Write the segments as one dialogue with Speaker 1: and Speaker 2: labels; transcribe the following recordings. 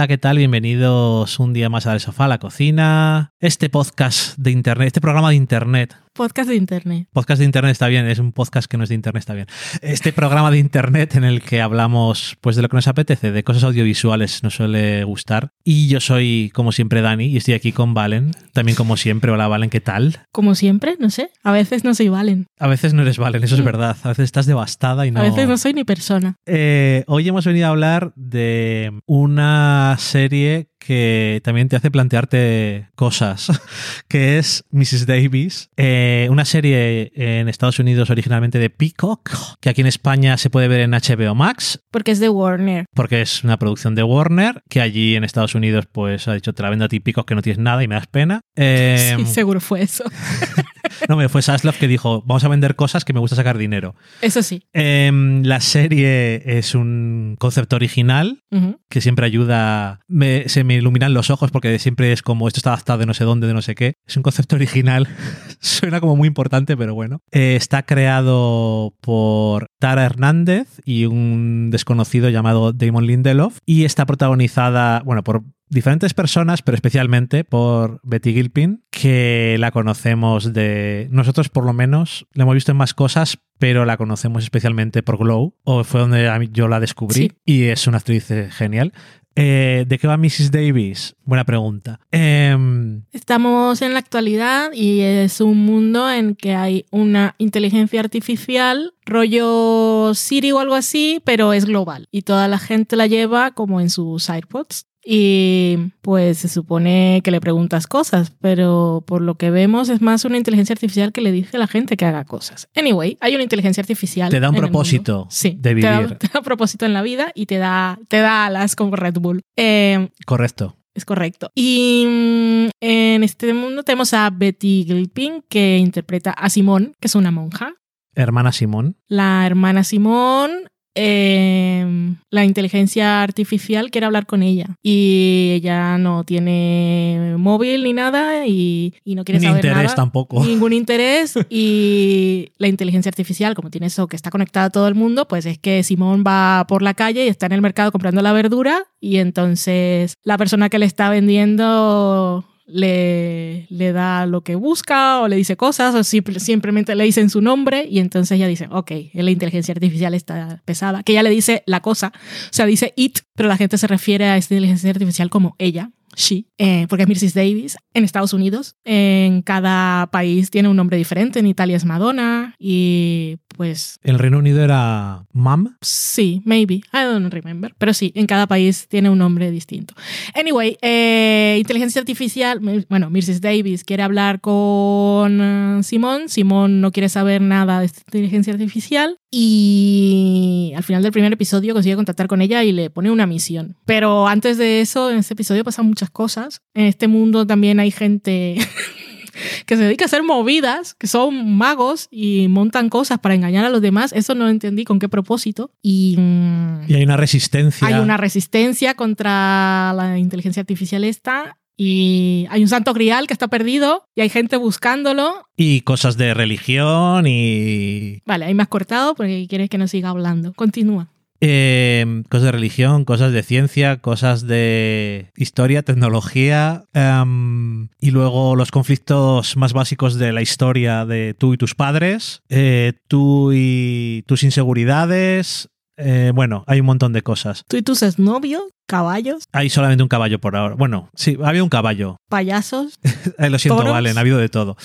Speaker 1: Hola, ¿qué tal? Bienvenidos un día más al sofá, a la cocina. Este podcast de internet, este programa de internet
Speaker 2: Podcast de internet.
Speaker 1: Podcast de internet está bien, es un podcast que no es de internet, está bien. Este programa de internet en el que hablamos pues de lo que nos apetece, de cosas audiovisuales nos suele gustar. Y yo soy, como siempre, Dani, y estoy aquí con Valen. También como siempre, hola Valen, ¿qué tal?
Speaker 2: Como siempre, no sé. A veces no soy Valen.
Speaker 1: A veces no eres Valen, eso es verdad. A veces estás devastada y no...
Speaker 2: A veces no soy ni persona.
Speaker 1: Eh, hoy hemos venido a hablar de una serie que también te hace plantearte cosas, que es Mrs. Davis, eh, una serie en Estados Unidos originalmente de Peacock, que aquí en España se puede ver en HBO Max.
Speaker 2: Porque es de Warner.
Speaker 1: Porque es una producción de Warner, que allí en Estados Unidos pues ha dicho, te la vendo a ti Peacock que no tienes nada y me das pena.
Speaker 2: sí, em, seguro fue eso.
Speaker 1: no, me fue Saslav que dijo, vamos a vender cosas que me gusta sacar dinero.
Speaker 2: Eso sí.
Speaker 1: Em, la serie es un concepto original que siempre ayuda, se me iluminan los ojos porque siempre es como, esto está adaptado de no sé dónde, de no sé qué. Es un concepto original, suena como muy importante, pero bueno. Eh, está creado por Tara Hernández y un desconocido llamado Damon Lindelof y está protagonizada, bueno, por diferentes personas, pero especialmente por Betty Gilpin, que la conocemos de. Nosotros, por lo menos, la hemos visto en más cosas, pero la conocemos especialmente por Glow, o fue donde yo la descubrí, y es una actriz eh, genial. Eh, ¿De qué va Mrs. Davis? Buena pregunta. Em,
Speaker 2: Estamos en la actualidad y es un mundo en que hay una inteligencia artificial, rollo Siri o algo así, pero es global. Y toda la gente la lleva como en sus iPods. Y pues se supone que le preguntas cosas, pero por lo que vemos es más una inteligencia artificial que le dice a la gente que haga cosas. Anyway, hay una inteligencia artificial.
Speaker 1: Te da un propósito
Speaker 2: sí,
Speaker 1: de vivir.
Speaker 2: Te da, te da, un propósito en la vida y te da, te da alas como Red Bull. Eh,
Speaker 1: Correcto.
Speaker 2: Es correcto. Y mm, en este mundo tenemos a Betty Gilpin, que interpreta a Simón, que es una monja.
Speaker 1: Hermana Simón.
Speaker 2: La hermana Simón eh, la inteligencia artificial quiere hablar con ella y ella no tiene móvil ni nada y, no quiere
Speaker 1: ni
Speaker 2: saber
Speaker 1: interés tampoco.
Speaker 2: Ningún interés y la inteligencia artificial, como tiene eso que está conectada a todo el mundo, pues es que Simón va por la calle y está en el mercado comprando la verdura y entonces la persona que le está vendiendo le, le da lo que busca o le dice cosas o simplemente le dicen su nombre y entonces ella dice, ok, la inteligencia artificial está pesada, que ella le dice la cosa, o sea, dice it, pero la gente se refiere a esta inteligencia artificial como ella, she, eh, porque es Mrs. Davis en Estados Unidos. En cada país tiene un nombre diferente. En Italia es Madonna y pues...
Speaker 1: ¿El Reino Unido era Mom?
Speaker 2: Sí, maybe. I don't remember. Pero sí, en cada país tiene un nombre distinto. Anyway, eh, inteligencia artificial, bueno, Mrs. Davis quiere hablar con uh, Simón. Simón no quiere saber nada de inteligencia artificial y al final del primer episodio consigue contactar con ella y le pone una misión. Pero antes de eso, en este episodio pasan muchas cosas. En este mundo también hay gente que se dedica a hacer movidas, que son magos y montan cosas para engañar a los demás. Eso no entendí con qué propósito. Y,
Speaker 1: mm, y hay una resistencia.
Speaker 2: Hay una resistencia contra la inteligencia artificial esta y hay un santo grial que está perdido y hay gente buscándolo.
Speaker 1: Y cosas de religión y...
Speaker 2: Vale, hay más cortado porque quieres que no siga hablando. Continúa.
Speaker 1: Eh, cosas de religión, cosas de ciencia, cosas de historia, tecnología um, y luego los conflictos más básicos de la historia de tú y tus padres, eh, tú y tus inseguridades, Eh, bueno, hay un montón de cosas.
Speaker 2: ¿Tú y tus exnovios? ¿Caballos?
Speaker 1: Hay solamente un caballo por ahora. Bueno, sí, había un caballo.
Speaker 2: ¿Payasos?
Speaker 1: Lo siento,
Speaker 2: ¿Toros?
Speaker 1: Valen, ha habido de todo.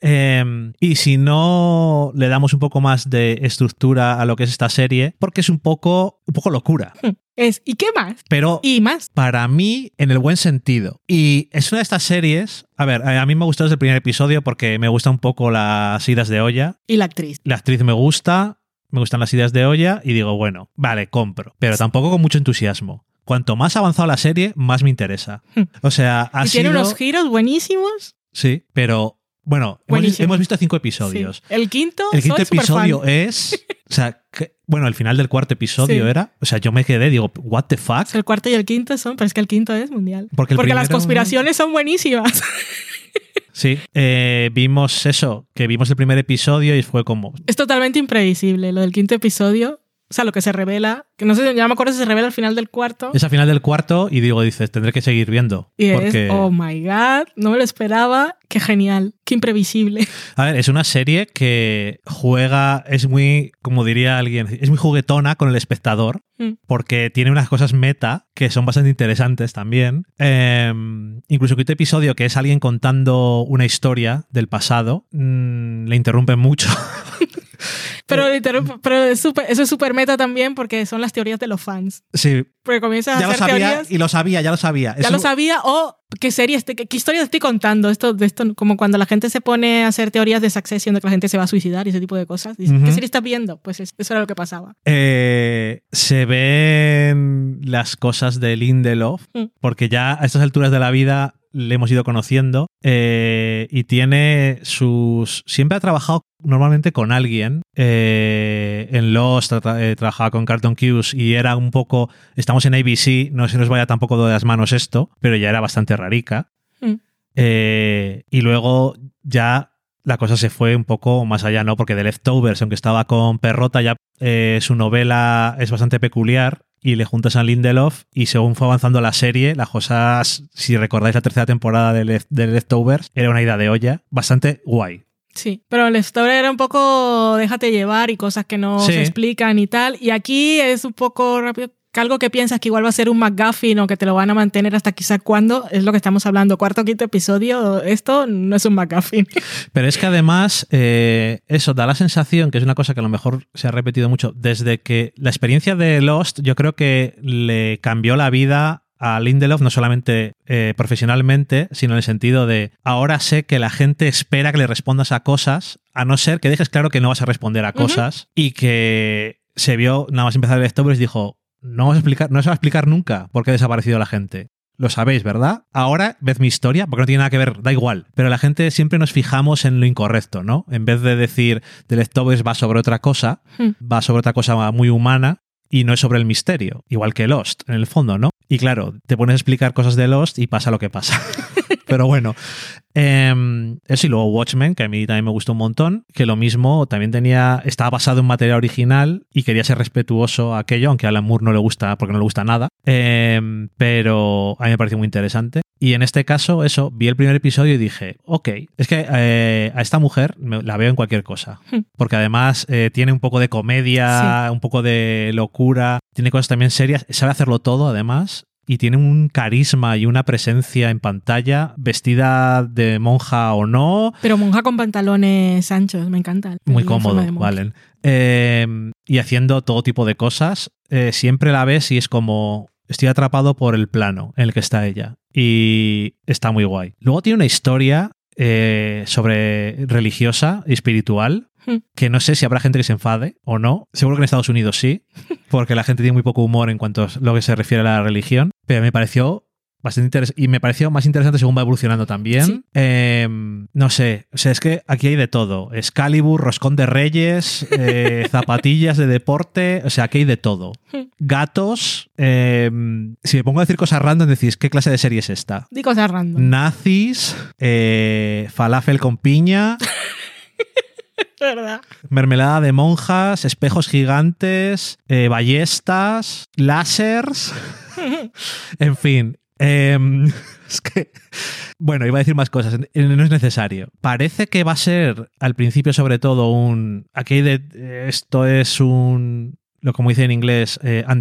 Speaker 1: Eh, y si no le damos un poco más de estructura a lo que es esta serie, porque es un poco, un poco locura.
Speaker 2: Es, ¿y qué más?
Speaker 1: Pero
Speaker 2: Y más.
Speaker 1: para mí, en el buen sentido. Y es una de estas series. A ver, a mí me gustó desde el primer episodio porque me gusta un poco las idas de olla.
Speaker 2: Y la actriz.
Speaker 1: La actriz me gusta, me gustan las ideas de olla y digo, bueno, vale, compro. Pero tampoco con mucho entusiasmo. Cuanto más avanzado la serie, más me interesa.
Speaker 2: Hmm.
Speaker 1: O sea, ha
Speaker 2: y tiene
Speaker 1: sido-
Speaker 2: unos giros buenísimos.
Speaker 1: Sí, pero bueno, hemos, visto cinco episodios.
Speaker 2: Sí. El quinto,
Speaker 1: El quinto
Speaker 2: soy
Speaker 1: episodio es. O sea, que- bueno, el final del cuarto episodio
Speaker 2: Sí.
Speaker 1: era. O sea, yo me quedé, digo, ¿what the fuck?
Speaker 2: El cuarto y el quinto son, pero es que el quinto es mundial.
Speaker 1: Porque el
Speaker 2: Porque las conspiraciones son buenísimas.
Speaker 1: Sí, eh, vimos eso, que vimos el primer episodio y fue como.
Speaker 2: es totalmente imprevisible lo del quinto episodio. O sea, lo que se revela, que no sé, ya me acuerdo si se revela al final del cuarto.
Speaker 1: Es al final del cuarto y digo, dices, tendré que seguir viendo.
Speaker 2: Y
Speaker 1: porque,
Speaker 2: es, oh my god, no me lo esperaba. Qué genial, qué imprevisible.
Speaker 1: a ver, es una serie que juega, es muy, como diría alguien, es muy juguetona con el espectador.
Speaker 2: Mm.
Speaker 1: porque tiene unas cosas meta que son bastante interesantes también. Eh, incluso que este episodio que es alguien contando una historia del pasado, mm, le interrumpen mucho.
Speaker 2: Pero, literal- pero es súper- eso es súper meta también porque son las teorías de los fans.
Speaker 1: sí,
Speaker 2: Porque comienzas a
Speaker 1: ya lo
Speaker 2: hacer
Speaker 1: sabía
Speaker 2: teorías.
Speaker 1: y lo sabía, ya lo sabía.
Speaker 2: Ya
Speaker 1: Es
Speaker 2: lo
Speaker 1: un-
Speaker 2: sabía o qué serie, este- qué, qué historia estoy contando. Esto, de esto, como cuando la gente se pone a hacer teorías de Succession de que la gente se va a suicidar y ese tipo de cosas. Dices. ¿Qué serie estás viendo? Pues es- eso era lo que pasaba.
Speaker 1: Eh, se ven las cosas de Lindelof,
Speaker 2: Mm.
Speaker 1: porque ya a estas alturas de la vida le hemos ido conociendo eh, y tiene sus... Siempre ha trabajado normalmente con alguien. eh, en Lost tra- eh, trabajaba con Carlton Cuse y era un poco... Estamos en ABC, no se nos vaya tampoco de las manos esto, pero ya era bastante rarica.
Speaker 2: Mm.
Speaker 1: Y luego ya la cosa se fue un poco más allá, ¿no? Porque The Leftovers, aunque estaba con Perrota, ya eh, su novela es bastante peculiar y le juntas a Lindelof y según fue avanzando la serie, las cosas, si recordáis la tercera temporada de, Lef- de Leftovers, era una idea de olla bastante guay.
Speaker 2: Sí, pero la historia era un poco déjate llevar y cosas que no
Speaker 1: Sí.
Speaker 2: se explican y tal. Y aquí es un poco rápido. Que Algo que piensas que igual va a ser un McGuffin o que te lo van a mantener hasta quizá cuándo, es lo que estamos hablando. Cuarto o quinto episodio, esto no es un McGuffin.
Speaker 1: Pero es que además, eh, eso da la sensación, que es una cosa que a lo mejor se ha repetido mucho, desde que la experiencia de Lost, yo creo que le cambió la vida a Lindelof, no solamente eh, profesionalmente, sino en el sentido de ahora sé que la gente espera que le respondas a cosas, a no ser que dejes claro que no vas a responder a cosas y que se vio, nada más empezar el Leftovers, dijo, no vamos a explicar, no se va a explicar nunca por qué ha desaparecido la gente. Lo sabéis, ¿verdad? Ahora, ved mi historia, porque no tiene nada que ver, da igual. Pero la gente siempre nos fijamos en lo incorrecto, ¿no? En vez de decir The Leftovers va sobre otra cosa,
Speaker 2: Hmm.
Speaker 1: va sobre otra cosa muy humana y no es sobre el misterio. Igual que Lost, en el fondo, ¿no? Y claro, te pones a explicar cosas de Lost y pasa lo que pasa. Pero bueno, em, eso y luego Watchmen, que a mí también me gustó un montón, que lo mismo también tenía, estaba basado en material original y quería ser respetuoso a aquello, aunque a Alan Moore no le gusta, porque no le gusta nada, Em, pero a mí me pareció muy interesante. Y en este caso, eso, vi el primer episodio y dije, ok, es que eh, a esta mujer me- la veo en cualquier cosa,
Speaker 2: Hmm.
Speaker 1: porque además eh, tiene un poco de comedia, un poco de locura, tiene cosas también serias, sabe hacerlo todo además. Y tiene un carisma y una presencia en pantalla, vestida de monja o no,
Speaker 2: Pero monja con pantalones anchos, me encanta.
Speaker 1: muy cómodo. Valen. Eh, y haciendo todo tipo de cosas. Eh, siempre la ves y es como. Estoy atrapado por el plano en el que está ella. Y está muy guay. Luego tiene una historia eh, sobre religiosa y espiritual. Que no sé si habrá gente que se enfade o no. Seguro que en Estados Unidos sí, porque la gente tiene muy poco humor en cuanto a lo que se refiere a la religión. Pero me pareció bastante interesante. Y me pareció más interesante según va evolucionando también.
Speaker 2: Sí.
Speaker 1: Eh, no sé, o sea, es que aquí hay de todo. Excalibur, roscón de reyes, eh, zapatillas de deporte, o sea, aquí hay de todo. Gatos. eh, si me pongo a decir cosas random, decís, ¿qué clase de serie es esta?
Speaker 2: Di cosas random.
Speaker 1: Nazis, eh, falafel con piña,
Speaker 2: ¿Verdad?
Speaker 1: mermelada de monjas, espejos gigantes, eh, ballestas, lásers, en fin. em, es que, bueno, iba a decir más cosas, no es necesario. Parece que va a ser al principio sobre todo un... Aquí de, esto es un... lo como dice en inglés, eh, and,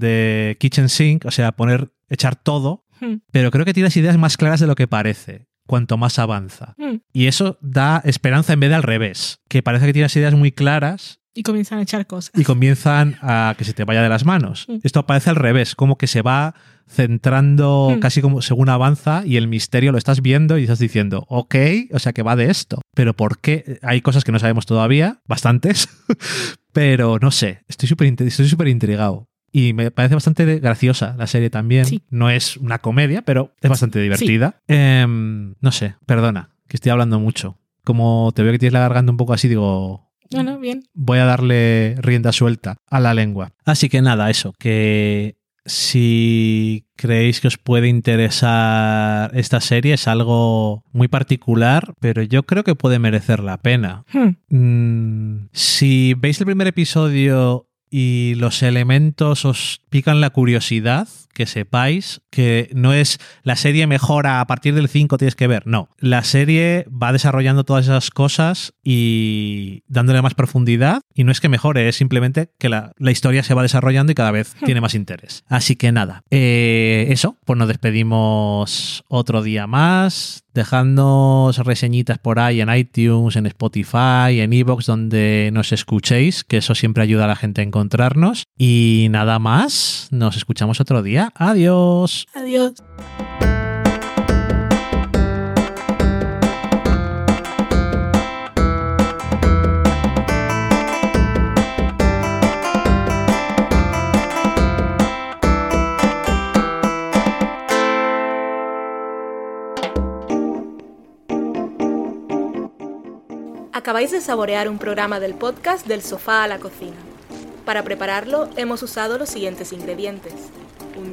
Speaker 1: the kitchen sink, o sea, poner, echar todo, hmm. pero creo que tiene las ideas más claras de lo que parece cuanto más avanza. Hmm. Y eso da esperanza en vez de al revés, que parece que tiene las ideas muy claras
Speaker 3: y comienzan a echar cosas.
Speaker 1: Y comienzan a que se te vaya de las manos. Hmm. Esto parece al revés, como que se va centrando hmm. casi como según avanza y el misterio lo estás viendo y estás diciendo, ok, o sea que va de esto. Pero ¿por qué? Hay cosas que no sabemos todavía, bastantes, pero no sé, estoy súper estoy súper intrigado. Y me parece bastante graciosa la serie también. No es una comedia, pero es bastante divertida. Em, no sé, perdona, que estoy hablando mucho. Como te veo que tienes la garganta un poco así, digo,
Speaker 3: bueno, bien.
Speaker 1: Voy a darle rienda suelta a la lengua. Así que nada, eso, que si creéis que os puede interesar esta serie, es algo muy particular, pero yo creo que puede merecer la pena. Hmm. Mm, si veis el primer episodio y los elementos os pican la curiosidad, que sepáis que no es la serie mejora a partir del 5 tienes que ver, no. La serie va desarrollando todas esas cosas y dándole más profundidad y no es que mejore, es simplemente que la, historia se va desarrollando y cada vez hmm. tiene más interés. Así que nada, eh, eso, pues nos despedimos otro día más. Dejadnos reseñitas por ahí en iTunes, en Spotify, en Evox, donde nos escuchéis, que eso siempre ayuda a la gente a encontrarnos. Y nada más, nos escuchamos otro día. Adiós.
Speaker 3: Adiós.
Speaker 2: Acabáis de saborear un programa del podcast Del sofá a la cocina. Para prepararlo hemos usado los siguientes ingredientes.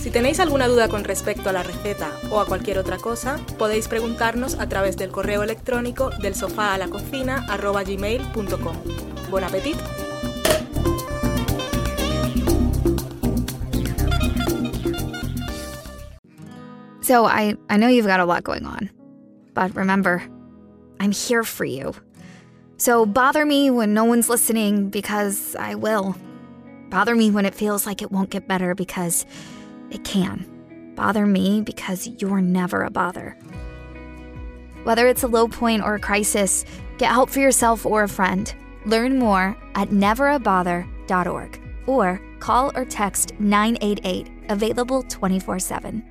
Speaker 2: Si tenéis alguna duda con respecto a la receta o a cualquier otra cosa, podéis preguntarnos a través del correo electrónico del sofá a la cocina gmail.com. Buen apetito.
Speaker 4: So I, I know you've got a lot going on. But remember, I'm here for you. So bother me when no one's listening because I will. Bother me when it feels like it won't get better because it can. Bother me because you're never a bother. Whether it's a low point or a crisis, get help for yourself or a friend. Learn more at neverabother.org or call or text 988, available 24 7.